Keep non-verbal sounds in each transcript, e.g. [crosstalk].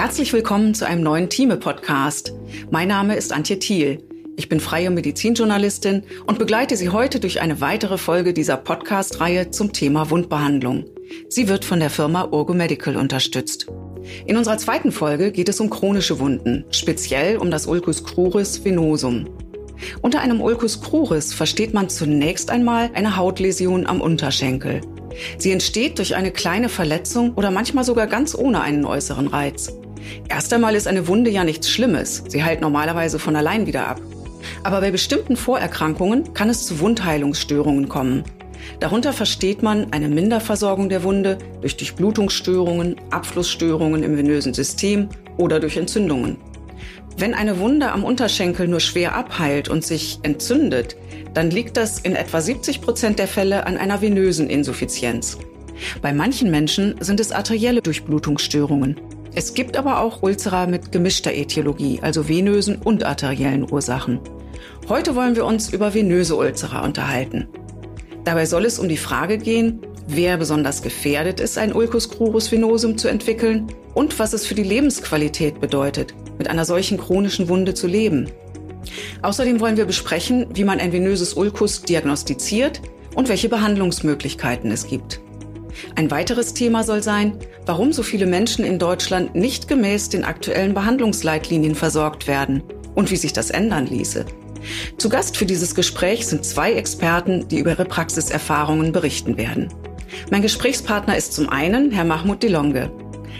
Herzlich willkommen zu einem neuen Thieme-Podcast. Mein Name ist Antje Thiel. Ich bin freie Medizinjournalistin und begleite Sie heute durch eine weitere Folge dieser Podcast-Reihe zum Thema Wundbehandlung. Sie wird von der Firma Urgo Medical unterstützt. In unserer zweiten Folge geht es um chronische Wunden, speziell um das Ulcus cruris venosum. Unter einem Ulcus cruris versteht man zunächst einmal eine Hautläsion am Unterschenkel. Sie entsteht durch eine kleine Verletzung oder manchmal sogar ganz ohne einen äußeren Reiz. Erst einmal ist eine Wunde ja nichts Schlimmes. Sie heilt normalerweise von allein wieder ab. Aber bei bestimmten Vorerkrankungen kann es zu Wundheilungsstörungen kommen. Darunter versteht man eine Minderversorgung der Wunde durch Durchblutungsstörungen, Abflussstörungen im venösen System oder durch Entzündungen. Wenn eine Wunde am Unterschenkel nur schwer abheilt und sich entzündet, dann liegt das in etwa 70 Prozent der Fälle an einer venösen Insuffizienz. Bei manchen Menschen sind es arterielle Durchblutungsstörungen. Es gibt aber auch Ulzera mit gemischter Ätiologie, also venösen und arteriellen Ursachen. Heute wollen wir uns über venöse Ulzera unterhalten. Dabei soll es um die Frage gehen, wer besonders gefährdet ist, ein Ulcus crurus venosum zu entwickeln und was es für die Lebensqualität bedeutet, mit einer solchen chronischen Wunde zu leben. Außerdem wollen wir besprechen, wie man ein venöses Ulkus diagnostiziert und welche Behandlungsmöglichkeiten es gibt. Ein weiteres Thema soll sein, warum so viele Menschen in Deutschland nicht gemäß den aktuellen Behandlungsleitlinien versorgt werden und wie sich das ändern ließe. Zu Gast für dieses Gespräch sind zwei Experten, die über ihre Praxiserfahrungen berichten werden. Mein Gesprächspartner ist zum einen Herr Mahmoud Delonge.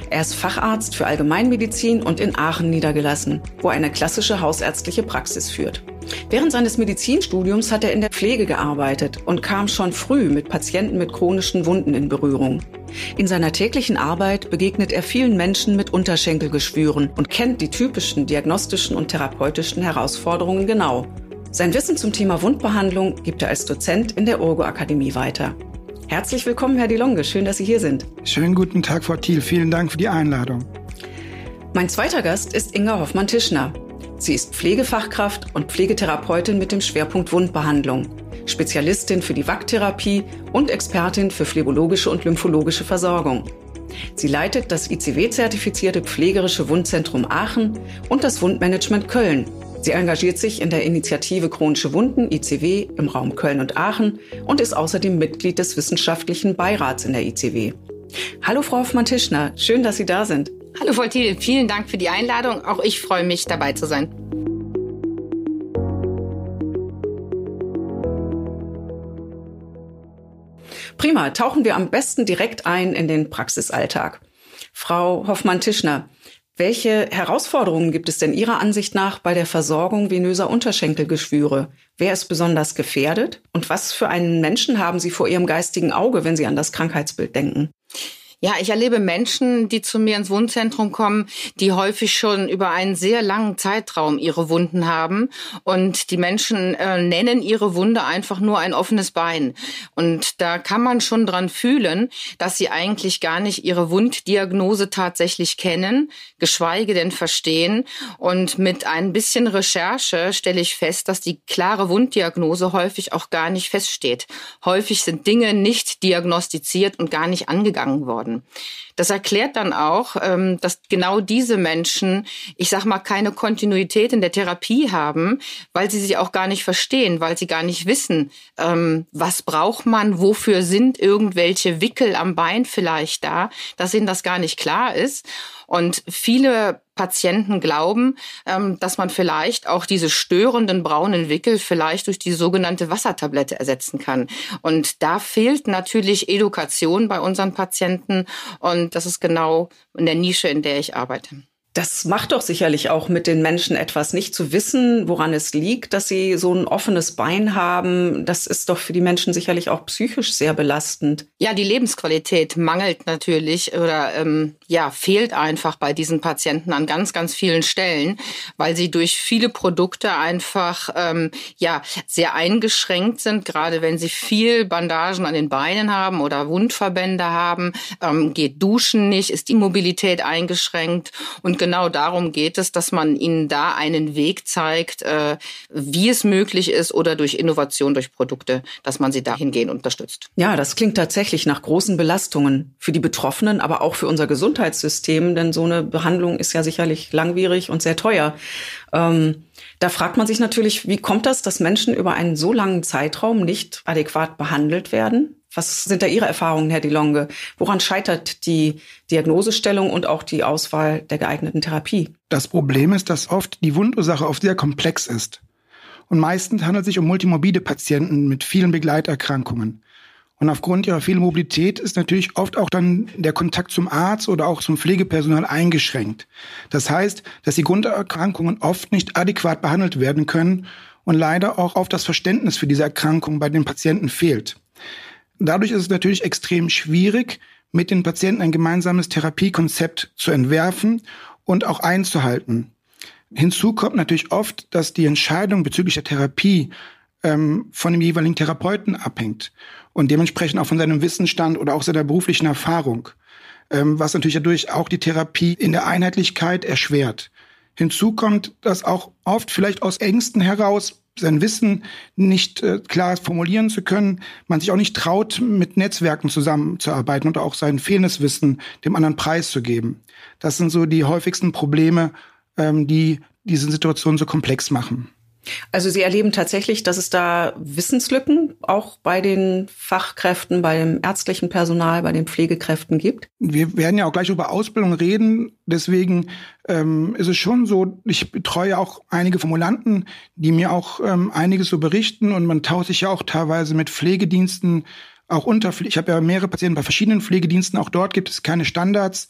Er ist Facharzt für Allgemeinmedizin und in Aachen niedergelassen, wo er eine klassische hausärztliche Praxis führt. Während seines Medizinstudiums hat er in der Pflege gearbeitet und kam schon früh mit Patienten mit chronischen Wunden in Berührung. In seiner täglichen Arbeit begegnet er vielen Menschen mit Unterschenkelgeschwüren und kennt die typischen diagnostischen und therapeutischen Herausforderungen genau. Sein Wissen zum Thema Wundbehandlung gibt er als Dozent in der Urgo Akademie weiter. Herzlich willkommen, Herr Dilonge. Schön, dass Sie hier sind. Schönen guten Tag, Frau Thiel. Vielen Dank für die Einladung. Mein zweiter Gast ist Inga Hoffmann-Tischner. Sie ist Pflegefachkraft und Pflegetherapeutin mit dem Schwerpunkt Wundbehandlung, Spezialistin für die Wacktherapie und Expertin für phlebologische und lymphologische Versorgung. Sie leitet das ICW-zertifizierte pflegerische Wundzentrum Aachen und das Wundmanagement Köln. Sie engagiert sich in der Initiative Chronische Wunden ICW im Raum Köln und Aachen und ist außerdem Mitglied des wissenschaftlichen Beirats in der ICW. Hallo Frau Hoffmann-Tischner, schön, dass Sie da sind. Hallo Thiel, vielen Dank für die Einladung. Auch ich freue mich, dabei zu sein. Prima, tauchen wir am besten direkt ein in den Praxisalltag. Frau Hoffmann-Tischner, welche Herausforderungen gibt es denn Ihrer Ansicht nach bei der Versorgung venöser Unterschenkelgeschwüre? Wer ist besonders gefährdet? Und was für einen Menschen haben Sie vor Ihrem geistigen Auge, wenn Sie an das Krankheitsbild denken? Ja, ich erlebe Menschen, die zu mir ins Wundzentrum kommen, die häufig schon über einen sehr langen Zeitraum ihre Wunden haben. Und die Menschen äh, nennen ihre Wunde einfach nur ein offenes Bein. Und da kann man schon dran fühlen, dass sie eigentlich gar nicht ihre Wunddiagnose tatsächlich kennen, geschweige denn verstehen. Und mit ein bisschen Recherche stelle ich fest, dass die klare Wunddiagnose häufig auch gar nicht feststeht. Häufig sind Dinge nicht diagnostiziert und gar nicht angegangen worden werden. Das erklärt dann auch, ähm, dass genau diese Menschen, ich sag mal, keine Kontinuität in der Therapie haben, weil sie sich auch gar nicht verstehen, weil sie gar nicht wissen, ähm, was braucht man, wofür sind irgendwelche Wickel am Bein vielleicht da, dass ihnen das gar nicht klar ist. Und viele Patienten glauben, ähm, dass man vielleicht auch diese störenden braunen Wickel vielleicht durch die sogenannte Wassertablette ersetzen kann. Und da fehlt natürlich Education bei unseren Patienten. Und das ist genau in der Nische, in der ich arbeite. Das macht doch sicherlich auch mit den Menschen etwas, nicht zu wissen, woran es liegt, dass sie so ein offenes Bein haben. Das ist doch für die Menschen sicherlich auch psychisch sehr belastend. Ja, die Lebensqualität mangelt natürlich oder ähm, ja fehlt einfach bei diesen Patienten an ganz, ganz vielen Stellen, weil sie durch viele Produkte einfach ähm, ja sehr eingeschränkt sind. Gerade wenn sie viel Bandagen an den Beinen haben oder Wundverbände haben, ähm, geht Duschen nicht, ist die Mobilität eingeschränkt und genau darum geht es, dass man ihnen da einen Weg zeigt, äh, wie es möglich ist oder durch Innovation, durch Produkte, dass man sie dahingehend unterstützt. Ja, das klingt tatsächlich nach großen Belastungen für die Betroffenen, aber auch für unser Gesundheitssystem, denn so eine Behandlung ist ja sicherlich langwierig und sehr teuer. Ähm, da fragt man sich natürlich, wie kommt das, dass Menschen über einen so langen Zeitraum nicht adäquat behandelt werden? Was sind da Ihre Erfahrungen, Herr DeLonge? Woran scheitert die Diagnosestellung und auch die Auswahl der geeigneten Therapie? Das Problem ist, dass oft die Wundursache oft sehr komplex ist. Und meistens handelt es sich um multimorbide Patienten mit vielen Begleiterkrankungen. Und aufgrund ihrer vielen Mobilität ist natürlich oft auch dann der Kontakt zum Arzt oder auch zum Pflegepersonal eingeschränkt. Das heißt, dass die Grunderkrankungen oft nicht adäquat behandelt werden können und leider auch auf das Verständnis für diese Erkrankung bei den Patienten fehlt. Dadurch ist es natürlich extrem schwierig, mit den Patienten ein gemeinsames Therapiekonzept zu entwerfen und auch einzuhalten. Hinzu kommt natürlich oft, dass die Entscheidung bezüglich der Therapie ähm, von dem jeweiligen Therapeuten abhängt und dementsprechend auch von seinem Wissensstand oder auch seiner beruflichen Erfahrung, ähm, was natürlich dadurch auch die Therapie in der Einheitlichkeit erschwert. Hinzu kommt, dass auch oft vielleicht aus Ängsten heraus sein Wissen nicht äh, klar formulieren zu können, man sich auch nicht traut, mit Netzwerken zusammenzuarbeiten und auch sein fehlendes Wissen dem anderen preiszugeben. Das sind so die häufigsten Probleme, ähm, die diese Situation so komplex machen. Also Sie erleben tatsächlich, dass es da Wissenslücken auch bei den Fachkräften, bei dem ärztlichen Personal, bei den Pflegekräften gibt? Wir werden ja auch gleich über Ausbildung reden. Deswegen ähm, ist es schon so, ich betreue auch einige Formulanten, die mir auch ähm, einiges so berichten und man tauscht sich ja auch teilweise mit Pflegediensten auch unter. Ich habe ja mehrere Patienten bei verschiedenen Pflegediensten. Auch dort gibt es keine Standards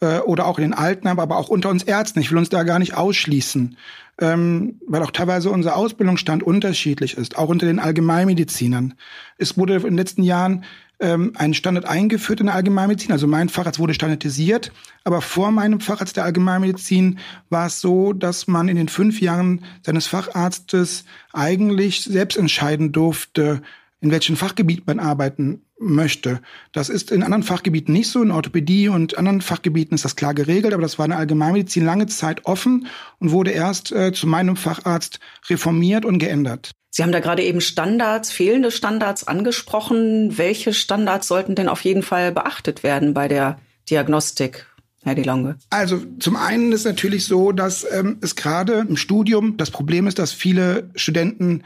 äh, oder auch in den Altenheim, aber auch unter uns Ärzten. Ich will uns da gar nicht ausschließen, ähm, weil auch teilweise unser Ausbildungsstand unterschiedlich ist, auch unter den Allgemeinmedizinern. Es wurde in den letzten Jahren ähm, ein Standard eingeführt in der Allgemeinmedizin. Also mein Facharzt wurde standardisiert, aber vor meinem Facharzt der Allgemeinmedizin war es so, dass man in den fünf Jahren seines Facharztes eigentlich selbst entscheiden durfte, in welchem Fachgebiet man arbeiten möchte. Das ist in anderen Fachgebieten nicht so. In Orthopädie und anderen Fachgebieten ist das klar geregelt, aber das war in der Allgemeinmedizin lange Zeit offen und wurde erst äh, zu meinem Facharzt reformiert und geändert. Sie haben da gerade eben Standards, fehlende Standards angesprochen. Welche Standards sollten denn auf jeden Fall beachtet werden bei der Diagnostik? Herr DeLonge? Also zum einen ist natürlich so, dass ähm, es gerade im Studium das Problem ist, dass viele Studenten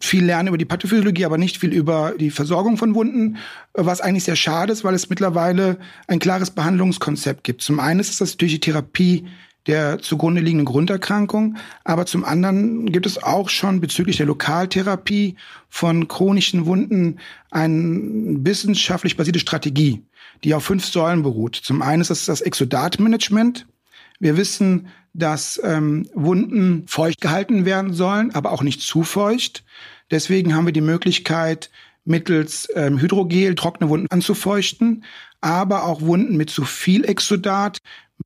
viel lernen über die Pathophysiologie, aber nicht viel über die Versorgung von Wunden, was eigentlich sehr schade ist, weil es mittlerweile ein klares Behandlungskonzept gibt. Zum einen ist das natürlich die Therapie der zugrunde liegenden Grunderkrankung, aber zum anderen gibt es auch schon bezüglich der Lokaltherapie von chronischen Wunden eine wissenschaftlich basierte Strategie, die auf fünf Säulen beruht. Zum einen ist das das Exodatmanagement. Wir wissen, dass ähm, Wunden feucht gehalten werden sollen, aber auch nicht zu feucht. Deswegen haben wir die Möglichkeit, mittels ähm, Hydrogel trockene Wunden anzufeuchten, aber auch Wunden mit zu viel Exodat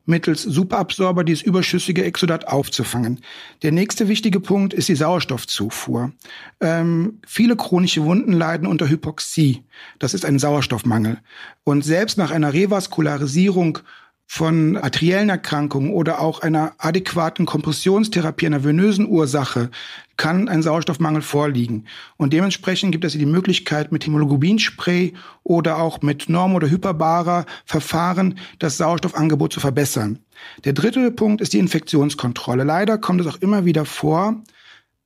mittels Superabsorber dieses überschüssige Exodat aufzufangen. Der nächste wichtige Punkt ist die Sauerstoffzufuhr. Ähm, viele chronische Wunden leiden unter Hypoxie. Das ist ein Sauerstoffmangel. Und selbst nach einer Revaskularisierung von arteriellen Erkrankungen oder auch einer adäquaten Kompressionstherapie einer venösen Ursache kann ein Sauerstoffmangel vorliegen. Und dementsprechend gibt es die Möglichkeit, mit Hämoglobinspray oder auch mit norm- oder hyperbarer Verfahren das Sauerstoffangebot zu verbessern. Der dritte Punkt ist die Infektionskontrolle. Leider kommt es auch immer wieder vor,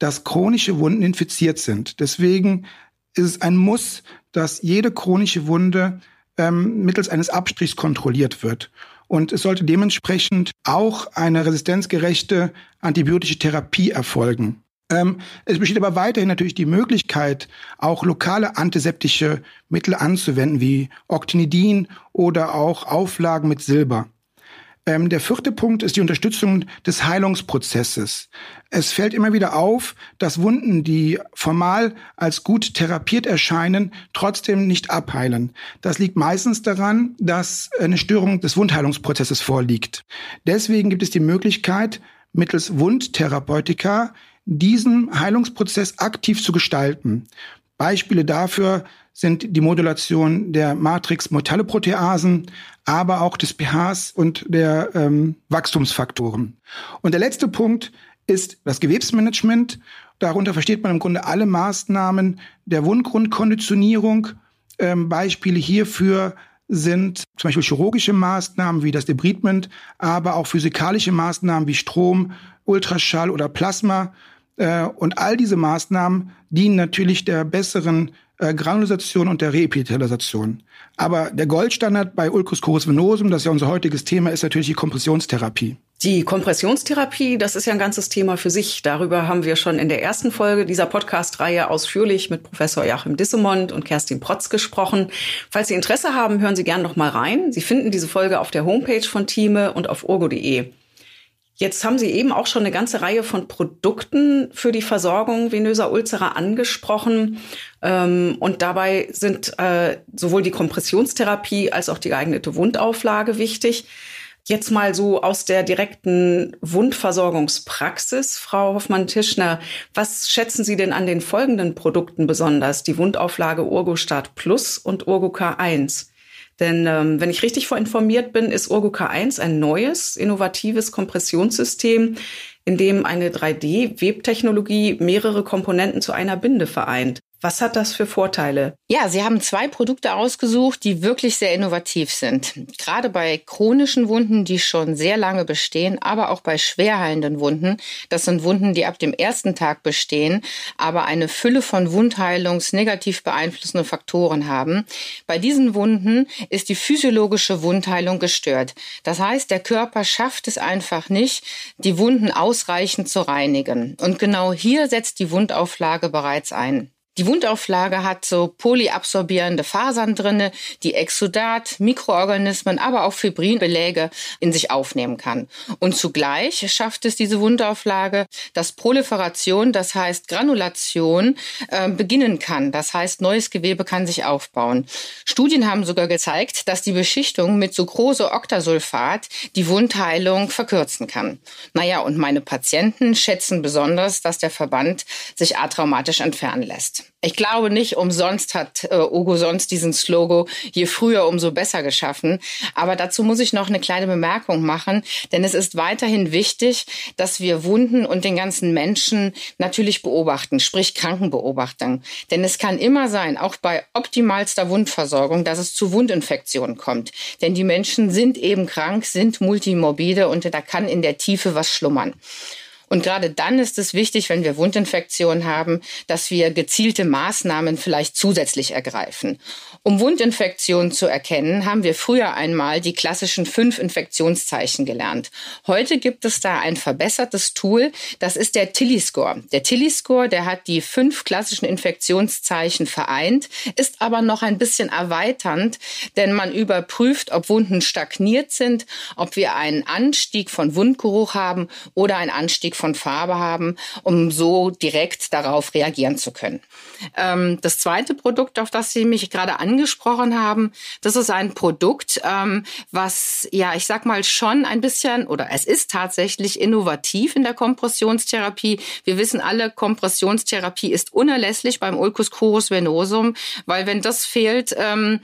dass chronische Wunden infiziert sind. Deswegen ist es ein Muss, dass jede chronische Wunde ähm, mittels eines Abstrichs kontrolliert wird. Und es sollte dementsprechend auch eine resistenzgerechte antibiotische Therapie erfolgen. Ähm, es besteht aber weiterhin natürlich die Möglichkeit, auch lokale antiseptische Mittel anzuwenden, wie Octinidin oder auch Auflagen mit Silber. Ähm, der vierte Punkt ist die Unterstützung des Heilungsprozesses. Es fällt immer wieder auf, dass Wunden, die formal als gut therapiert erscheinen, trotzdem nicht abheilen. Das liegt meistens daran, dass eine Störung des Wundheilungsprozesses vorliegt. Deswegen gibt es die Möglichkeit, mittels Wundtherapeutika diesen Heilungsprozess aktiv zu gestalten. Beispiele dafür sind die Modulation der Matrix-Metalloproteasen, aber auch des pHs und der ähm, Wachstumsfaktoren. Und der letzte Punkt ist das Gewebsmanagement. Darunter versteht man im Grunde alle Maßnahmen der Wundgrundkonditionierung. Ähm, Beispiele hierfür sind zum Beispiel chirurgische Maßnahmen wie das Debridement, aber auch physikalische Maßnahmen wie Strom, Ultraschall oder Plasma. Äh, und all diese Maßnahmen dienen natürlich der besseren äh, Granulisation und der Reepithelialisation. Aber der Goldstandard bei Ulcus coris venosum, das ja unser heutiges Thema, ist natürlich die Kompressionstherapie. Die Kompressionstherapie, das ist ja ein ganzes Thema für sich. Darüber haben wir schon in der ersten Folge dieser Podcast-Reihe ausführlich mit Professor Joachim Dissemont und Kerstin Protz gesprochen. Falls Sie Interesse haben, hören Sie gerne noch mal rein. Sie finden diese Folge auf der Homepage von Thieme und auf urgo.de. Jetzt haben Sie eben auch schon eine ganze Reihe von Produkten für die Versorgung venöser Ulzera angesprochen. Ähm, und dabei sind äh, sowohl die Kompressionstherapie als auch die geeignete Wundauflage wichtig. Jetzt mal so aus der direkten Wundversorgungspraxis, Frau Hoffmann-Tischner. Was schätzen Sie denn an den folgenden Produkten besonders? Die Wundauflage Urgostat Plus und Urgo K1. Denn ähm, wenn ich richtig vorinformiert bin, ist Urgo K1 ein neues, innovatives Kompressionssystem, in dem eine 3D-Webtechnologie mehrere Komponenten zu einer Binde vereint. Was hat das für Vorteile? Ja, Sie haben zwei Produkte ausgesucht, die wirklich sehr innovativ sind. Gerade bei chronischen Wunden, die schon sehr lange bestehen, aber auch bei schwerheilenden Wunden. Das sind Wunden, die ab dem ersten Tag bestehen, aber eine Fülle von wundheilungsnegativ beeinflussende Faktoren haben. Bei diesen Wunden ist die physiologische Wundheilung gestört. Das heißt, der Körper schafft es einfach nicht, die Wunden ausreichend zu reinigen. Und genau hier setzt die Wundauflage bereits ein. Die Wundauflage hat so polyabsorbierende Fasern drinne, die Exudat, Mikroorganismen, aber auch Fibrinbeläge in sich aufnehmen kann. Und zugleich schafft es diese Wundauflage, dass Proliferation, das heißt Granulation, äh, beginnen kann. Das heißt, neues Gewebe kann sich aufbauen. Studien haben sogar gezeigt, dass die Beschichtung mit Sucrose-Octasulfat die Wundheilung verkürzen kann. Naja, und meine Patienten schätzen besonders, dass der Verband sich atraumatisch entfernen lässt. Ich glaube nicht, umsonst hat äh, Ugo sonst diesen Slogan, je früher, umso besser geschaffen. Aber dazu muss ich noch eine kleine Bemerkung machen, denn es ist weiterhin wichtig, dass wir Wunden und den ganzen Menschen natürlich beobachten, sprich Krankenbeobachtung. Denn es kann immer sein, auch bei optimalster Wundversorgung, dass es zu Wundinfektionen kommt. Denn die Menschen sind eben krank, sind multimorbide und da kann in der Tiefe was schlummern. Und gerade dann ist es wichtig, wenn wir Wundinfektionen haben, dass wir gezielte Maßnahmen vielleicht zusätzlich ergreifen. Um Wundinfektionen zu erkennen, haben wir früher einmal die klassischen fünf Infektionszeichen gelernt. Heute gibt es da ein verbessertes Tool, das ist der Tilly-Score. Der Tilly-Score, der hat die fünf klassischen Infektionszeichen vereint, ist aber noch ein bisschen erweiternd, denn man überprüft, ob Wunden stagniert sind, ob wir einen Anstieg von Wundgeruch haben oder einen Anstieg von Farbe haben, um so direkt darauf reagieren zu können. Ähm, das zweite Produkt, auf das Sie mich gerade angesprochen haben, das ist ein Produkt, ähm, was, ja, ich sag mal schon ein bisschen, oder es ist tatsächlich innovativ in der Kompressionstherapie. Wir wissen alle, Kompressionstherapie ist unerlässlich beim Ulcus curus venosum, weil wenn das fehlt, ähm,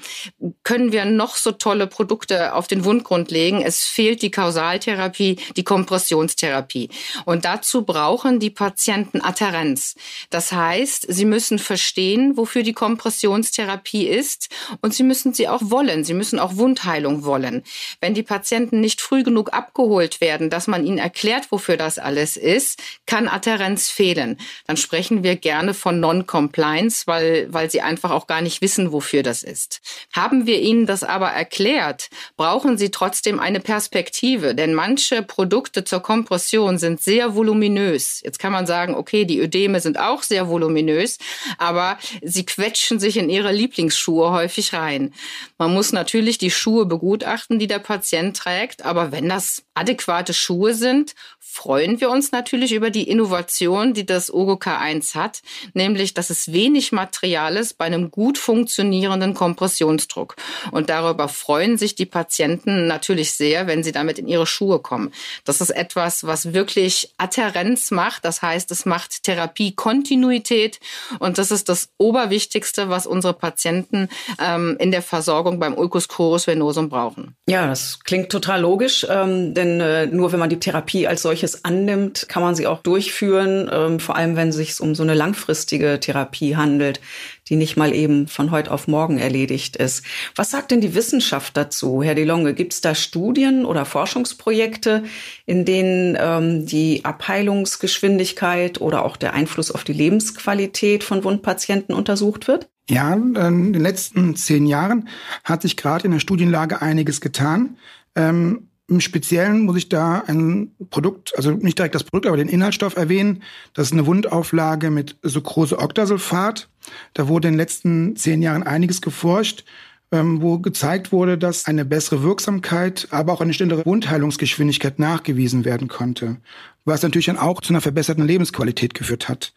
können wir noch so tolle Produkte auf den Wundgrund legen. Es fehlt die Kausaltherapie, die Kompressionstherapie. Und dazu brauchen die Patienten Adherenz. Das heißt, sie müssen verstehen, wofür die Kompressionstherapie ist und sie müssen sie auch wollen. Sie müssen auch Wundheilung wollen. Wenn die Patienten nicht früh genug abgeholt werden, dass man ihnen erklärt, wofür das alles ist, kann Adherenz fehlen. Dann sprechen wir gerne von Non-Compliance, weil, weil sie einfach auch gar nicht wissen, wofür das ist. Haben wir ihnen das aber erklärt, brauchen sie trotzdem eine Perspektive, denn manche Produkte zur Kompression sind sehr voluminös. Jetzt kann man sagen, okay, die Ödeme sind auch sehr voluminös, aber sie quetschen sich in ihre Lieblingsschuhe häufig rein. Man muss natürlich die Schuhe begutachten, die der Patient trägt, aber wenn das adäquate Schuhe sind, freuen wir uns natürlich über die Innovation, die das Ogo K1 hat, nämlich, dass es wenig Material ist bei einem gut funktionierenden Kompressionsdruck. Und darüber freuen sich die Patienten natürlich sehr, wenn sie damit in ihre Schuhe kommen. Das ist etwas, was wirklich Adherenz macht. Das heißt, es macht Therapiekontinuität. Und das ist das Oberwichtigste, was unsere Patienten ähm, in der Versorgung beim Ulcus crurus venosum brauchen. Ja, das klingt total logisch, ähm, denn äh, nur wenn man die Therapie als solches annimmt, kann man sie auch durchführen, ähm, vor allem wenn es sich um so eine langfristige Therapie handelt die nicht mal eben von heute auf morgen erledigt ist. Was sagt denn die Wissenschaft dazu, Herr DeLonge? Gibt es da Studien oder Forschungsprojekte, in denen ähm, die Abheilungsgeschwindigkeit oder auch der Einfluss auf die Lebensqualität von Wundpatienten untersucht wird? Ja, in den letzten zehn Jahren hat sich gerade in der Studienlage einiges getan. Ähm, im Speziellen muss ich da ein Produkt, also nicht direkt das Produkt, aber den Inhaltsstoff erwähnen. Das ist eine Wundauflage mit Sucrose-Octasulfat. Da wurde in den letzten zehn Jahren einiges geforscht, ähm, wo gezeigt wurde, dass eine bessere Wirksamkeit, aber auch eine schnellere Wundheilungsgeschwindigkeit nachgewiesen werden konnte. Was natürlich dann auch zu einer verbesserten Lebensqualität geführt hat.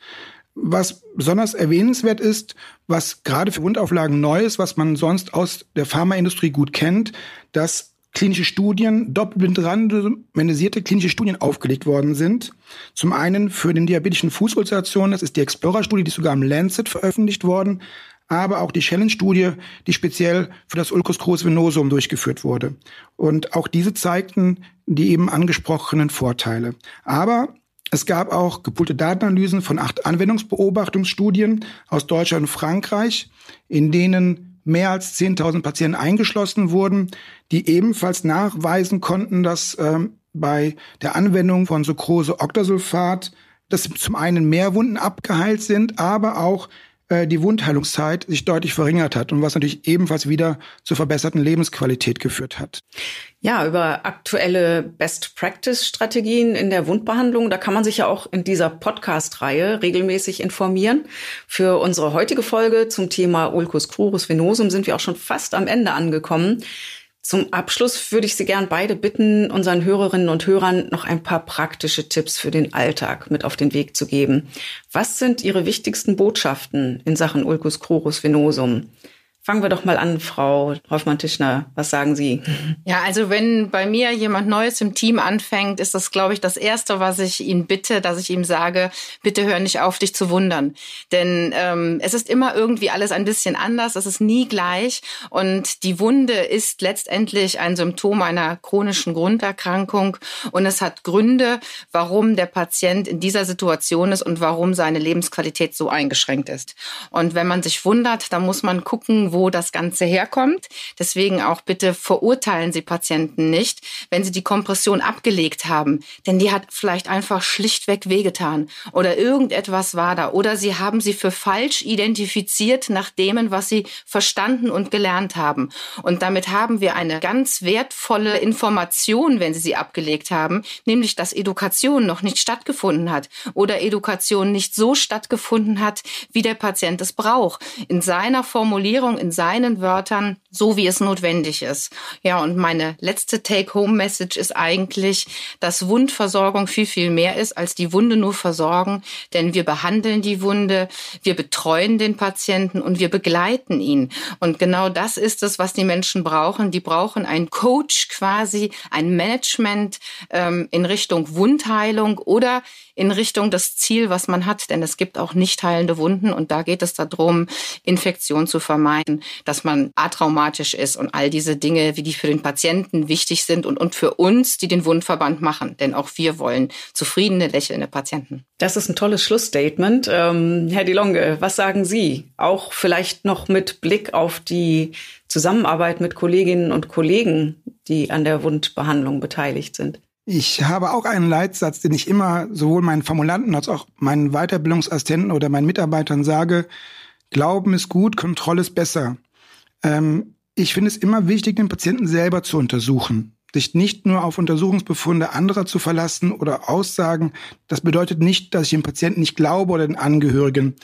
Was besonders erwähnenswert ist, was gerade für Wundauflagen neu ist, was man sonst aus der Pharmaindustrie gut kennt, dass klinische Studien, doppelblind randomisierte klinische Studien aufgelegt worden sind. Zum einen für den diabetischen Fußulceration, das ist die Explorer-Studie, die sogar im Lancet veröffentlicht worden, aber auch die Challenge-Studie, die speziell für das Ulcus crus venosum durchgeführt wurde. Und auch diese zeigten die eben angesprochenen Vorteile. Aber es gab auch gepoolte Datenanalysen von acht Anwendungsbeobachtungsstudien aus Deutschland und Frankreich, in denen mehr als 10.000 Patienten eingeschlossen wurden, die ebenfalls nachweisen konnten, dass ähm, bei der Anwendung von Sucrose-Octasulfat, dass zum einen mehr Wunden abgeheilt sind, aber auch äh, die Wundheilungszeit sich deutlich verringert hat und was natürlich ebenfalls wieder zur verbesserten Lebensqualität geführt hat. Ja, über aktuelle Best-Practice-Strategien in der Wundbehandlung, da kann man sich ja auch in dieser Podcast-Reihe regelmäßig informieren. Für unsere heutige Folge zum Thema Ulcus crurus venosum sind wir auch schon fast am Ende angekommen. Zum Abschluss würde ich Sie gern beide bitten, unseren Hörerinnen und Hörern noch ein paar praktische Tipps für den Alltag mit auf den Weg zu geben. Was sind Ihre wichtigsten Botschaften in Sachen Ulcus crurus venosum? Fangen wir doch mal an, Frau Hoffmann-Tischner. Was sagen Sie? Ja, also wenn bei mir jemand Neues im Team anfängt, ist das, glaube ich, das Erste, was ich ihn bitte, dass ich ihm sage, bitte hör nicht auf, dich zu wundern. Denn ähm, es ist immer irgendwie alles ein bisschen anders, es ist nie gleich. Und die Wunde ist letztendlich ein Symptom einer chronischen Grunderkrankung. Und es hat Gründe, warum der Patient in dieser Situation ist und warum seine Lebensqualität so eingeschränkt ist. Und wenn man sich wundert, dann muss man gucken, wo das Ganze herkommt. Deswegen auch bitte verurteilen Sie Patienten nicht, wenn sie die Kompression abgelegt haben. Denn die hat vielleicht einfach schlichtweg wehgetan oder irgendetwas war da. Oder Sie haben sie für falsch identifiziert nach dem, was Sie verstanden und gelernt haben. Und damit haben wir eine ganz wertvolle Information, wenn Sie sie abgelegt haben, nämlich dass Education noch nicht stattgefunden hat oder Education nicht so stattgefunden hat, wie der Patient es braucht. In seiner Formulierung, in seinen Wörtern, so wie es notwendig ist. Ja, und meine letzte Take-Home-Message ist eigentlich, dass Wundversorgung viel, viel mehr ist, als die Wunde nur versorgen. Denn wir behandeln die Wunde, wir betreuen den Patienten und wir begleiten ihn. Und genau das ist es, was die Menschen brauchen. Die brauchen einen Coach quasi, ein Management ähm, in Richtung Wundheilung oder in Richtung das Ziel, was man hat. Denn es gibt auch nicht heilende Wunden und da geht es darum, Infektion zu vermeiden, dass man atraumatisch ist und all diese Dinge, wie die für den Patienten wichtig sind und, und für uns, die den Wundverband machen. Denn auch wir wollen zufriedene, lächelnde Patienten. Das ist ein tolles Schlussstatement. Ähm, Herr DeLonge, was sagen Sie? Auch vielleicht noch mit Blick auf die Zusammenarbeit mit Kolleginnen und Kollegen, die an der Wundbehandlung beteiligt sind. Ich habe auch einen Leitsatz, den ich immer sowohl meinen Formulanten als auch meinen Weiterbildungsassistenten oder meinen Mitarbeitern sage. Glauben ist gut, Kontrolle ist besser. Ähm, ich finde es immer wichtig, den Patienten selber zu untersuchen. Sich nicht nur auf Untersuchungsbefunde anderer zu verlassen oder Aussagen. Das bedeutet nicht, dass ich dem Patienten nicht glaube oder den Angehörigen.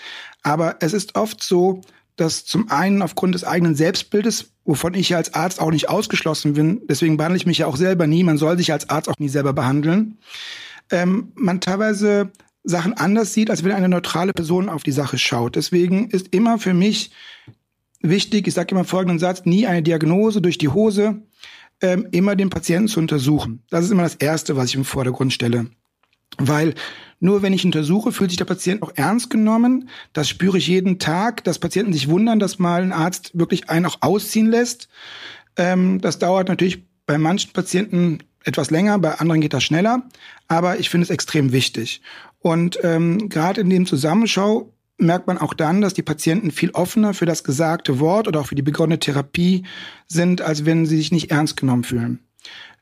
Aber es ist oft so, dass zum einen aufgrund des eigenen Selbstbildes, wovon ich als Arzt auch nicht ausgeschlossen bin, deswegen behandle ich mich ja auch selber nie, man soll sich als Arzt auch nie selber behandeln, ähm, man teilweise Sachen anders sieht, als wenn eine neutrale Person auf die Sache schaut. Deswegen ist immer für mich wichtig, ich sage immer folgenden Satz, nie eine Diagnose durch die Hose, ähm, immer den Patienten zu untersuchen. Das ist immer das Erste, was ich im Vordergrund stelle. weil nur wenn ich untersuche, fühlt sich der Patient auch ernst genommen. Das spüre ich jeden Tag, dass Patienten sich wundern, dass mal ein Arzt wirklich einen auch ausziehen lässt. Ähm, das dauert natürlich bei manchen Patienten etwas länger, bei anderen geht das schneller. Aber ich finde es extrem wichtig. Und ähm, gerade in dem Zusammenschau merkt man auch dann, dass die Patienten viel offener für das gesagte Wort oder auch für die begonnene Therapie sind, als wenn sie sich nicht ernst genommen fühlen.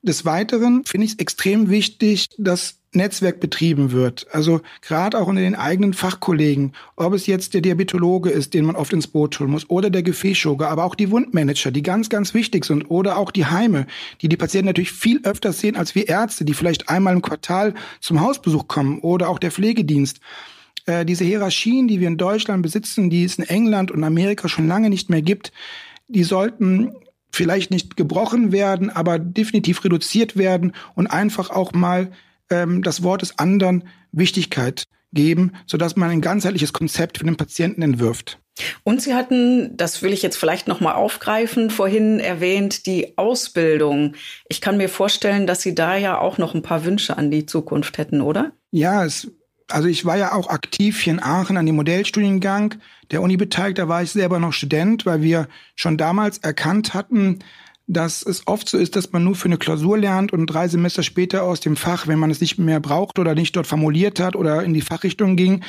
Des Weiteren finde ich es extrem wichtig, dass Netzwerk betrieben wird. Also gerade auch unter den eigenen Fachkollegen, ob es jetzt der Diabetologe ist, den man oft ins Boot holen muss, oder der Gefäßchirurge, aber auch die Wundmanager, die ganz, ganz wichtig sind, oder auch die Heime, die die Patienten natürlich viel öfter sehen als wir Ärzte, die vielleicht einmal im Quartal zum Hausbesuch kommen, oder auch der Pflegedienst. Äh, diese Hierarchien, die wir in Deutschland besitzen, die es in England und Amerika schon lange nicht mehr gibt, die sollten vielleicht nicht gebrochen werden, aber definitiv reduziert werden und einfach auch mal ähm, das Wort des anderen Wichtigkeit geben, sodass man ein ganzheitliches Konzept für den Patienten entwirft. Und Sie hatten, das will ich jetzt vielleicht noch mal aufgreifen, vorhin erwähnt die Ausbildung. Ich kann mir vorstellen, dass Sie da ja auch noch ein paar Wünsche an die Zukunft hätten, oder? Ja, es also ich war ja auch aktiv hier in Aachen an dem Modellstudiengang der Uni beteiligt. Da war ich selber noch Student, weil wir schon damals erkannt hatten, dass es oft so ist, dass man nur für eine Klausur lernt und drei Semester später aus dem Fach, wenn man es nicht mehr braucht oder nicht dort formuliert hat oder in die Fachrichtung ging,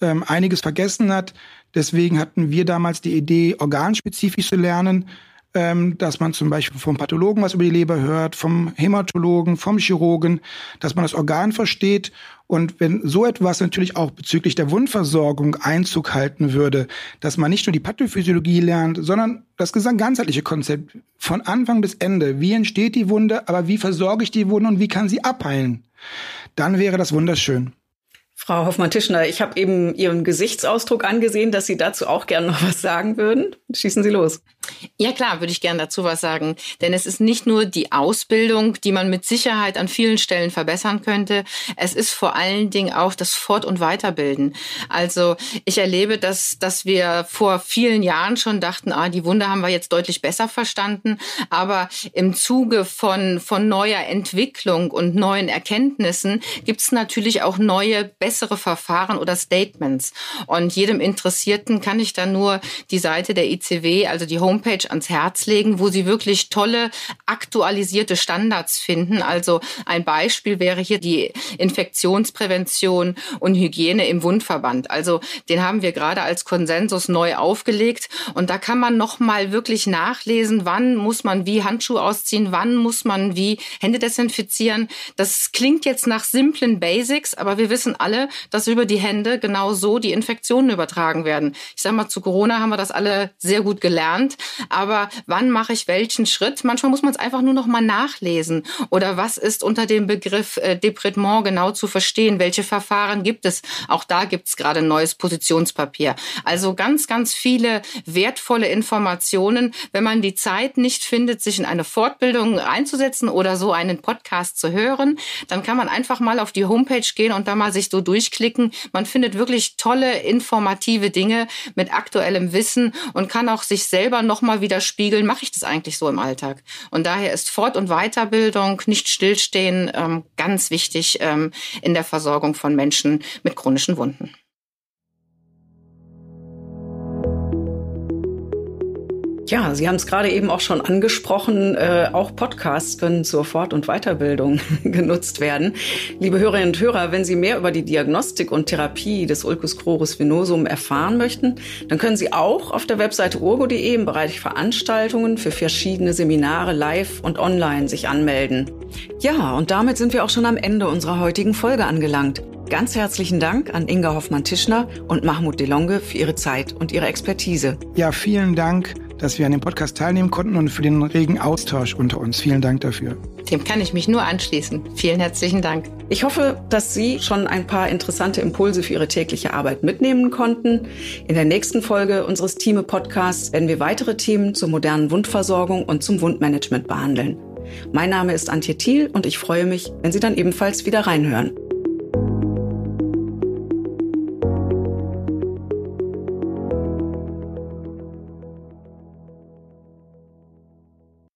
ähm, einiges vergessen hat. Deswegen hatten wir damals die Idee, organspezifisch zu lernen ähm, dass man zum Beispiel vom Pathologen was über die Leber hört, vom Hämatologen, vom Chirurgen, dass man das Organ versteht. Und wenn so etwas natürlich auch bezüglich der Wundversorgung Einzug halten würde, dass man nicht nur die Pathophysiologie lernt, sondern das ganzheitliche Konzept von Anfang bis Ende. Wie entsteht die Wunde, aber wie versorge ich die Wunde und wie kann sie abheilen? Dann wäre das wunderschön. Frau Hoffmann-Tischner, ich habe eben Ihren Gesichtsausdruck angesehen, dass Sie dazu auch gerne noch was sagen würden. Schießen Sie los. Ja klar, würde ich gerne dazu was sagen. Denn es ist nicht nur die Ausbildung, die man mit Sicherheit an vielen Stellen verbessern könnte. Es ist vor allen Dingen auch das Fort- und Weiterbilden. Also ich erlebe, dass, dass wir vor vielen Jahren schon dachten, ah, die Wunde haben wir jetzt deutlich besser verstanden. Aber im Zuge von, von neuer Entwicklung und neuen Erkenntnissen gibt es natürlich auch neue, bessere Verfahren oder Statements. Und jedem Interessierten kann ich dann nur die Seite der ICW, also die Homepage ans Herz legen, wo Sie wirklich tolle aktualisierte Standards finden. Also ein Beispiel wäre hier die Infektionsprävention und Hygiene im Wundverband. Also den haben wir gerade als Konsensus neu aufgelegt und da kann man noch mal wirklich nachlesen, wann muss man wie Handschuhe ausziehen, wann muss man wie Hände desinfizieren. Das klingt jetzt nach simplen Basics, aber wir wissen alle, dass über die Hände genau so die Infektionen übertragen werden. Ich sage mal, zu Corona haben wir das alle sehr gut gelernt. Aber wann mache ich welchen Schritt? Manchmal muss man es einfach nur noch mal nachlesen. Oder was ist unter dem Begriff äh, Depritement genau zu verstehen? Welche Verfahren gibt es? Auch da gibt es gerade ein neues Positionspapier. Also ganz, ganz viele wertvolle Informationen. Wenn man die Zeit nicht findet, sich in eine Fortbildung einzusetzen oder so einen Podcast zu hören, dann kann man einfach mal auf die Homepage gehen und da mal sich so durchklicken. Man findet wirklich tolle, informative Dinge mit aktuellem Wissen und kann auch sich selber nochmal widerspiegeln, mache ich das eigentlich so im Alltag? Und daher ist Fort- und Weiterbildung, nicht stillstehen, ähm, ganz wichtig ähm, in der Versorgung von Menschen mit chronischen Wunden. Ja, Sie haben es gerade eben auch schon angesprochen. Äh, auch Podcasts können zur Fort- und Weiterbildung [laughs] genutzt werden. Liebe Hörerinnen und Hörer, wenn Sie mehr über die Diagnostik und Therapie des Ulcus crurus venosum erfahren möchten, dann können Sie auch auf der Webseite urgo.de im Bereich Veranstaltungen für verschiedene Seminare live und online sich anmelden. Ja, und damit sind wir auch schon am Ende unserer heutigen Folge angelangt. Ganz herzlichen Dank an Inga Hoffmann-Tischner und Mahmoud Delonge für Ihre Zeit und Ihre Expertise. Ja, vielen Dank dass wir an dem Podcast teilnehmen konnten und für den regen Austausch unter uns. Vielen Dank dafür. Dem kann ich mich nur anschließen. Vielen herzlichen Dank. Ich hoffe, dass Sie schon ein paar interessante Impulse für Ihre tägliche Arbeit mitnehmen konnten. In der nächsten Folge unseres Team-Podcasts werden wir weitere Themen zur modernen Wundversorgung und zum Wundmanagement behandeln. Mein Name ist Antje Thiel und ich freue mich, wenn Sie dann ebenfalls wieder reinhören.